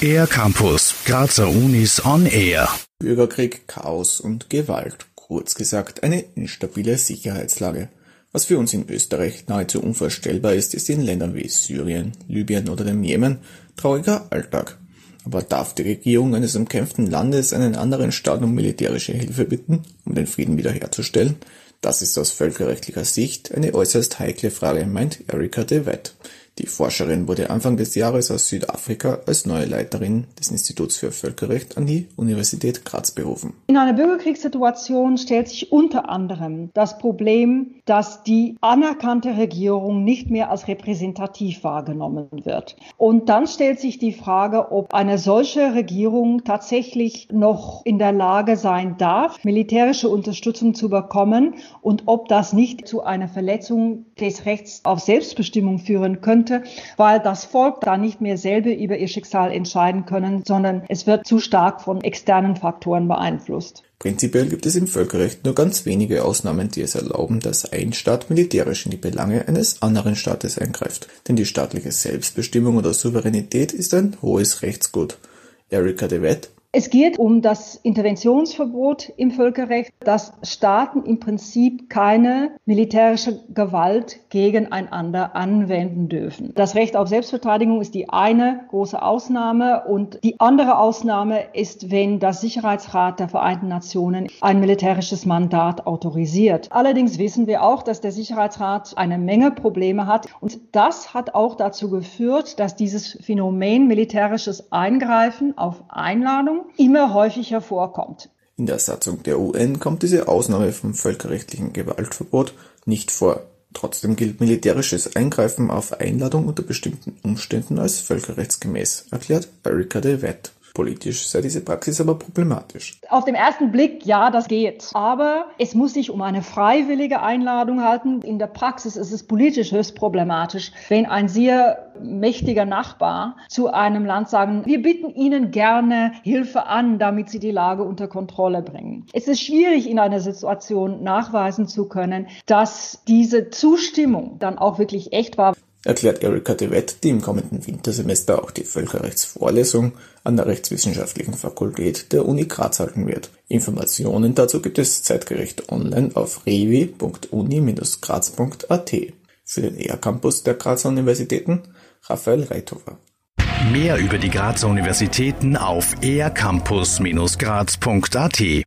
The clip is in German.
Air Campus, Grazer Unis on Air. Bürgerkrieg, Chaos und Gewalt. Kurz gesagt, eine instabile Sicherheitslage. Was für uns in Österreich nahezu unvorstellbar ist, ist in Ländern wie Syrien, Libyen oder dem Jemen trauriger Alltag. Aber darf die Regierung eines umkämpften Landes einen anderen Staat um militärische Hilfe bitten, um den Frieden wiederherzustellen? Das ist aus völkerrechtlicher Sicht eine äußerst heikle Frage, meint Erika de Wett. Die Forscherin wurde Anfang des Jahres aus Südafrika als neue Leiterin des Instituts für Völkerrecht an die Universität Graz berufen. In einer Bürgerkriegssituation stellt sich unter anderem das Problem, dass die anerkannte Regierung nicht mehr als repräsentativ wahrgenommen wird. Und dann stellt sich die Frage, ob eine solche Regierung tatsächlich noch in der Lage sein darf, militärische Unterstützung zu bekommen und ob das nicht zu einer Verletzung des Rechts auf Selbstbestimmung führen könnte könnte, weil das Volk da nicht mehr selber über ihr Schicksal entscheiden können, sondern es wird zu stark von externen Faktoren beeinflusst. Prinzipiell gibt es im Völkerrecht nur ganz wenige Ausnahmen, die es erlauben, dass ein Staat militärisch in die Belange eines anderen Staates eingreift. Denn die staatliche Selbstbestimmung oder Souveränität ist ein hohes Rechtsgut. Erika de Wett es geht um das Interventionsverbot im Völkerrecht, dass Staaten im Prinzip keine militärische Gewalt gegeneinander anwenden dürfen. Das Recht auf Selbstverteidigung ist die eine große Ausnahme und die andere Ausnahme ist, wenn das Sicherheitsrat der Vereinten Nationen ein militärisches Mandat autorisiert. Allerdings wissen wir auch, dass der Sicherheitsrat eine Menge Probleme hat und das hat auch dazu geführt, dass dieses Phänomen militärisches Eingreifen auf Einladung immer häufiger vorkommt. In der Satzung der UN kommt diese Ausnahme vom völkerrechtlichen Gewaltverbot nicht vor. Trotzdem gilt militärisches Eingreifen auf Einladung unter bestimmten Umständen als völkerrechtsgemäß, erklärt Erika de Wett. Politisch sei diese Praxis aber problematisch. Auf den ersten Blick, ja, das geht. Aber es muss sich um eine freiwillige Einladung halten. In der Praxis ist es politisch höchst problematisch, wenn ein sehr mächtiger Nachbar zu einem Land sagen, wir bitten Ihnen gerne Hilfe an, damit Sie die Lage unter Kontrolle bringen. Es ist schwierig, in einer Situation nachweisen zu können, dass diese Zustimmung dann auch wirklich echt war erklärt Erika de Wett, die im kommenden Wintersemester auch die Völkerrechtsvorlesung an der Rechtswissenschaftlichen Fakultät der Uni Graz halten wird. Informationen dazu gibt es zeitgerecht online auf revi.uni-graz.at. Für den ER-Campus der Grazer Universitäten Raphael Reithofer. Mehr über die Grazer Universitäten auf ercampus-graz.at